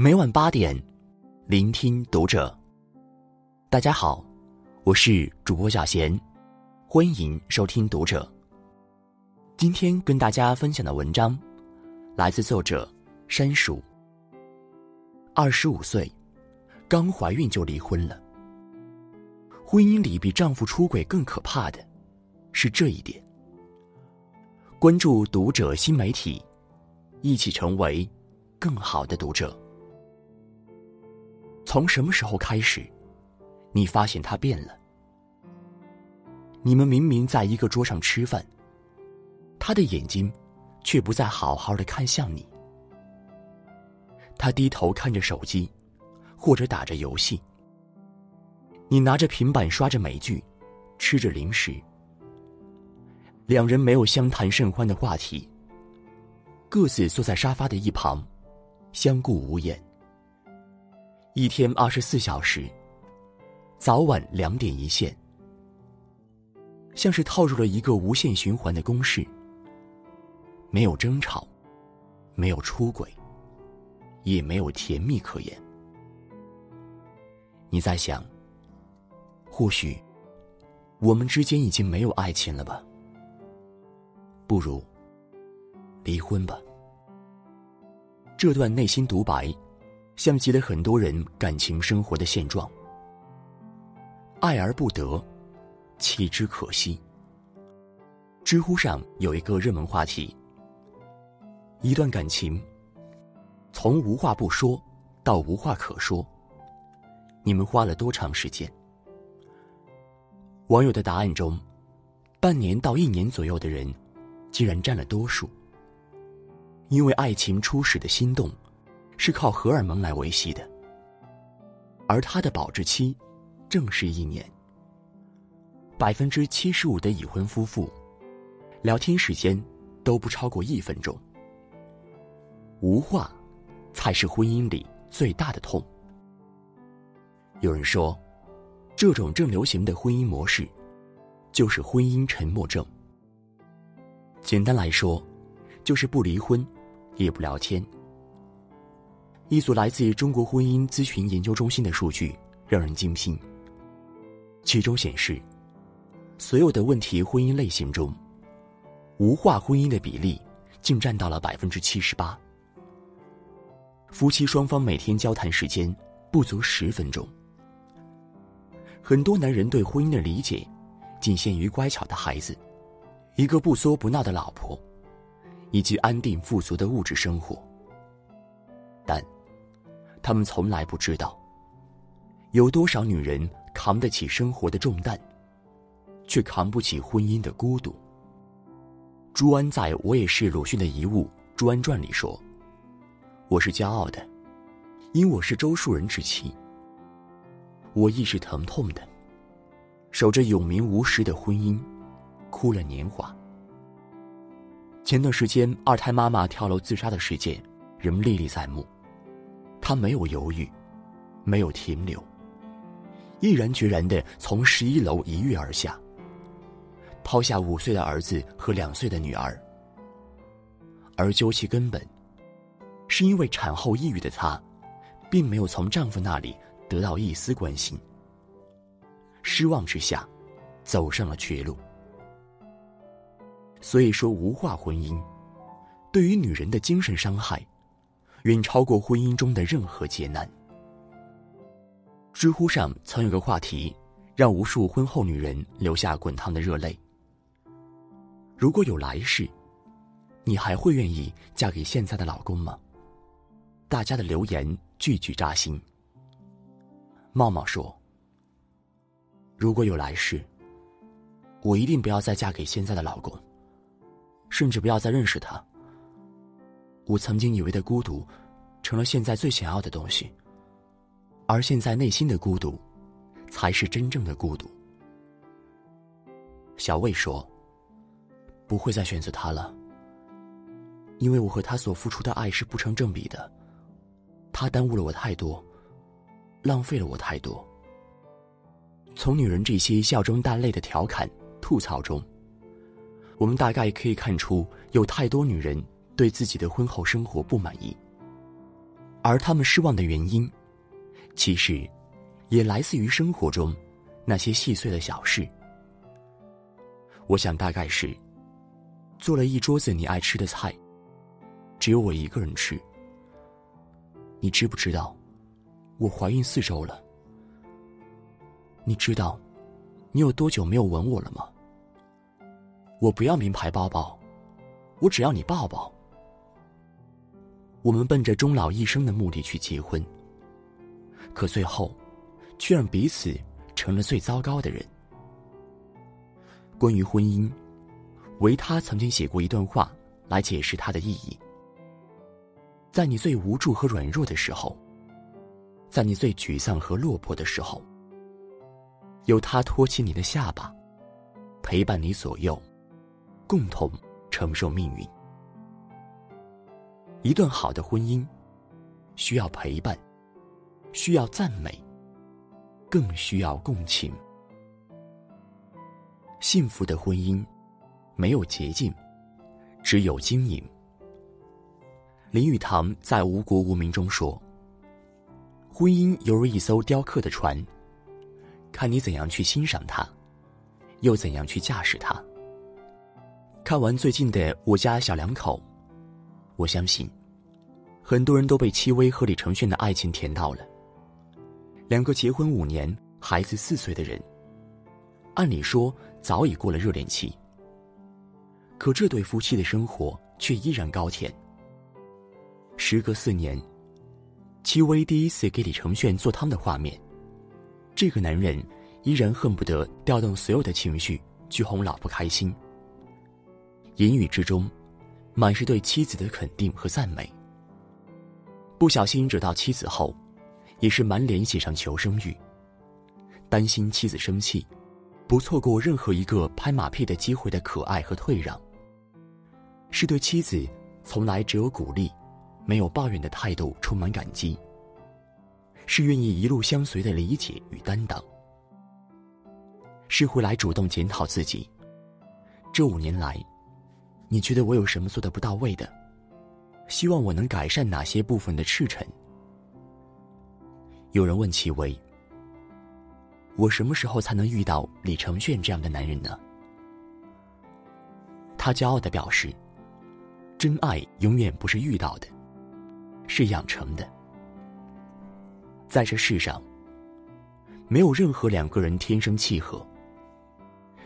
每晚八点，聆听读者。大家好，我是主播小贤，欢迎收听读者。今天跟大家分享的文章，来自作者山鼠。二十五岁，刚怀孕就离婚了。婚姻里比丈夫出轨更可怕的，是这一点。关注读者新媒体，一起成为更好的读者。从什么时候开始，你发现他变了？你们明明在一个桌上吃饭，他的眼睛却不再好好的看向你。他低头看着手机，或者打着游戏。你拿着平板刷着美剧，吃着零食。两人没有相谈甚欢的话题，各自坐在沙发的一旁，相顾无言。一天二十四小时，早晚两点一线，像是套入了一个无限循环的公式。没有争吵，没有出轨，也没有甜蜜可言。你在想，或许我们之间已经没有爱情了吧？不如离婚吧。这段内心独白，像极了很多人感情生活的现状。爱而不得，弃之可惜。知乎上有一个热门话题：一段感情从无话不说到无话可说，你们花了多长时间？网友的答案中，半年到一年左右的人。竟然占了多数。因为爱情初始的心动，是靠荷尔蒙来维系的，而它的保质期，正是一年。百分之七十五的已婚夫妇，聊天时间都不超过一分钟。无话，才是婚姻里最大的痛。有人说，这种正流行的婚姻模式，就是婚姻沉默症。简单来说，就是不离婚，也不聊天。一组来自中国婚姻咨询研究中心的数据让人惊心。其中显示，所有的问题婚姻类型中，无话婚姻的比例竟占到了百分之七十八。夫妻双方每天交谈时间不足十分钟。很多男人对婚姻的理解，仅限于乖巧的孩子。一个不作不闹的老婆，以及安定富足的物质生活，但他们从来不知道，有多少女人扛得起生活的重担，却扛不起婚姻的孤独。朱安在我也是鲁迅的遗物《朱安传》里说：“我是骄傲的，因我是周树人之妻。我亦是疼痛的，守着永明无实的婚姻。”哭了年华。前段时间，二胎妈妈跳楼自杀的事件仍历历在目。她没有犹豫，没有停留，毅然决然的从十一楼一跃而下，抛下五岁的儿子和两岁的女儿。而究其根本，是因为产后抑郁的她，并没有从丈夫那里得到一丝关心。失望之下，走上了绝路。所以说，无话婚姻，对于女人的精神伤害，远超过婚姻中的任何劫难。知乎上曾有个话题，让无数婚后女人流下滚烫的热泪。如果有来世，你还会愿意嫁给现在的老公吗？大家的留言句句扎心。茂茂说：“如果有来世，我一定不要再嫁给现在的老公。”甚至不要再认识他。我曾经以为的孤独，成了现在最想要的东西。而现在内心的孤独，才是真正的孤独。小魏说：“不会再选择他了，因为我和他所付出的爱是不成正比的。他耽误了我太多，浪费了我太多。”从女人这些笑中带泪的调侃、吐槽中。我们大概可以看出，有太多女人对自己的婚后生活不满意。而他们失望的原因，其实也来自于生活中那些细碎的小事。我想大概是做了一桌子你爱吃的菜，只有我一个人吃。你知不知道，我怀孕四周了？你知道你有多久没有吻我了吗？我不要名牌包包，我只要你抱抱。我们奔着终老一生的目的去结婚，可最后，却让彼此成了最糟糕的人。关于婚姻，维他曾经写过一段话来解释它的意义。在你最无助和软弱的时候，在你最沮丧和落魄的时候，有他托起你的下巴，陪伴你左右，共同承受命运。一段好的婚姻，需要陪伴，需要赞美，更需要共情。幸福的婚姻，没有捷径，只有经营。林语堂在《无国无民》中说：“婚姻犹如一艘雕刻的船，看你怎样去欣赏它，又怎样去驾驶它。”看完最近的《我家小两口》，我相信，很多人都被戚薇和李承铉的爱情甜到了。两个结婚五年、孩子四岁的人，按理说。早已过了热恋期，可这对夫妻的生活却依然高甜。时隔四年，戚薇第一次给李承铉做汤的画面，这个男人依然恨不得调动所有的情绪去哄老婆开心。言语之中，满是对妻子的肯定和赞美。不小心惹到妻子后，也是满脸写上求生欲，担心妻子生气。不错过任何一个拍马屁的机会的可爱和退让，是对妻子从来只有鼓励，没有抱怨的态度充满感激。是愿意一路相随的理解与担当，是会来主动检讨自己。这五年来，你觉得我有什么做的不到位的？希望我能改善哪些部分的赤诚？有人问戚薇。我什么时候才能遇到李承铉这样的男人呢？他骄傲的表示：“真爱永远不是遇到的，是养成的。在这世上，没有任何两个人天生契合，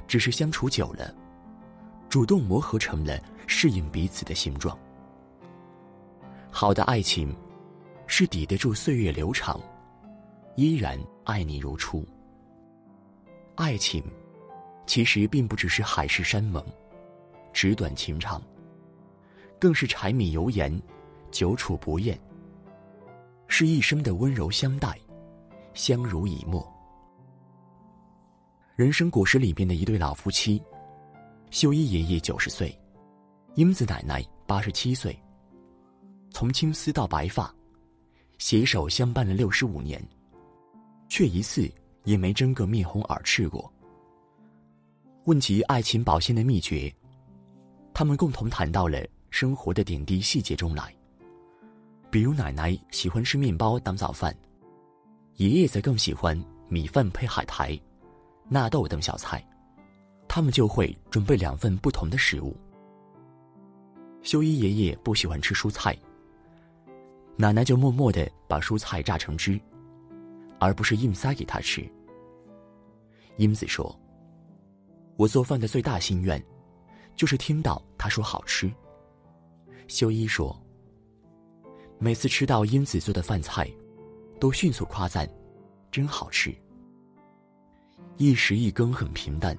只是相处久了，主动磨合成了适应彼此的形状。好的爱情，是抵得住岁月流长，依然爱你如初。”爱情，其实并不只是海誓山盟、纸短情长，更是柴米油盐、久处不厌，是一生的温柔相待、相濡以沫。人生果实里面的一对老夫妻，秀一爷爷九十岁，英子奶奶八十七岁，从青丝到白发，携手相伴了六十五年，却一次。也没争个面红耳赤过。问及爱情保鲜的秘诀，他们共同谈到了生活的点滴细节中来。比如奶奶喜欢吃面包当早饭，爷爷则更喜欢米饭配海苔、纳豆等小菜，他们就会准备两份不同的食物。修一爷爷不喜欢吃蔬菜，奶奶就默默的把蔬菜榨成汁。而不是硬塞给他吃。英子说：“我做饭的最大心愿，就是听到他说好吃。”修一说：“每次吃到英子做的饭菜，都迅速夸赞，真好吃。一时一羹很平淡，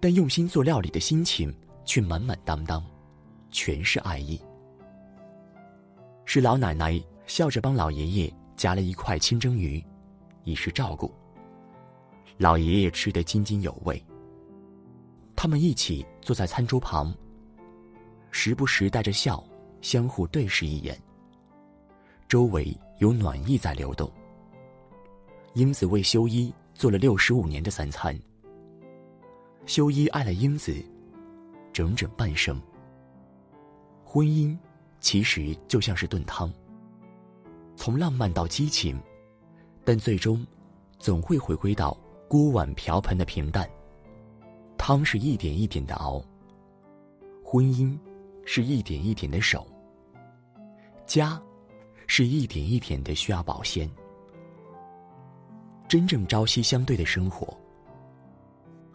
但用心做料理的心情却满满当当，全是爱意。是老奶奶笑着帮老爷爷。”夹了一块清蒸鱼，以示照顾。老爷爷吃得津津有味。他们一起坐在餐桌旁，时不时带着笑，相互对视一眼。周围有暖意在流动。英子为修一做了六十五年的三餐。修一爱了英子，整整半生。婚姻，其实就像是炖汤。从浪漫到激情，但最终总会回归到锅碗瓢盆的平淡。汤是一点一点的熬，婚姻是一点一点的守，家是一点一点的需要保鲜。真正朝夕相对的生活，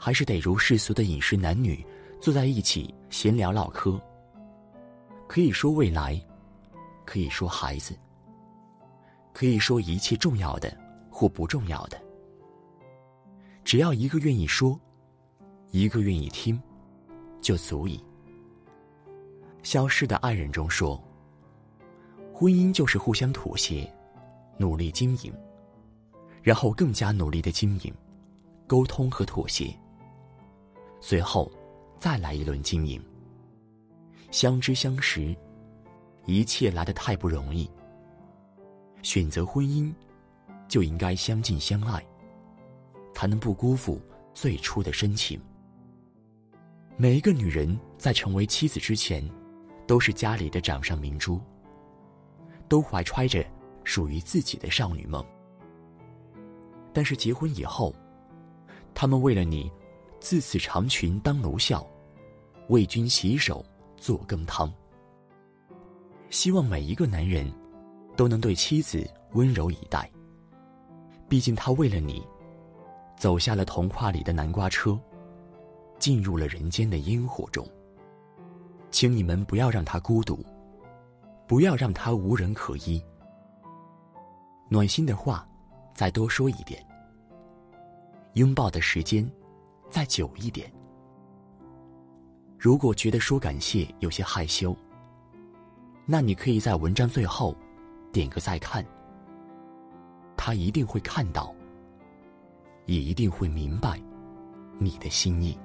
还是得如世俗的饮食，男女坐在一起闲聊唠嗑，可以说未来，可以说孩子，可以说一切重要的或不重要的，只要一个愿意说，一个愿意听，就足以。消失的爱人中说，婚姻就是互相妥协，努力经营。然后更加努力的经营、沟通和妥协，随后再来一轮经营。相知相识，一切来得太不容易。选择婚姻，就应该相敬相爱，才能不辜负最初的深情。每一个女人在成为妻子之前，都是家里的掌上明珠，都怀揣着属于自己的少女梦。但是结婚以后，他们为了你，自此长裙当奴笑，为君洗手做羹汤。希望每一个男人，都能对妻子温柔以待。毕竟他为了你，走下了童话里的南瓜车，进入了人间的烟火中。请你们不要让他孤独，不要让他无人可依。暖心的话。再多说一点，拥抱的时间再久一点。如果觉得说感谢有些害羞，那你可以在文章最后点个再看，他一定会看到，也一定会明白你的心意。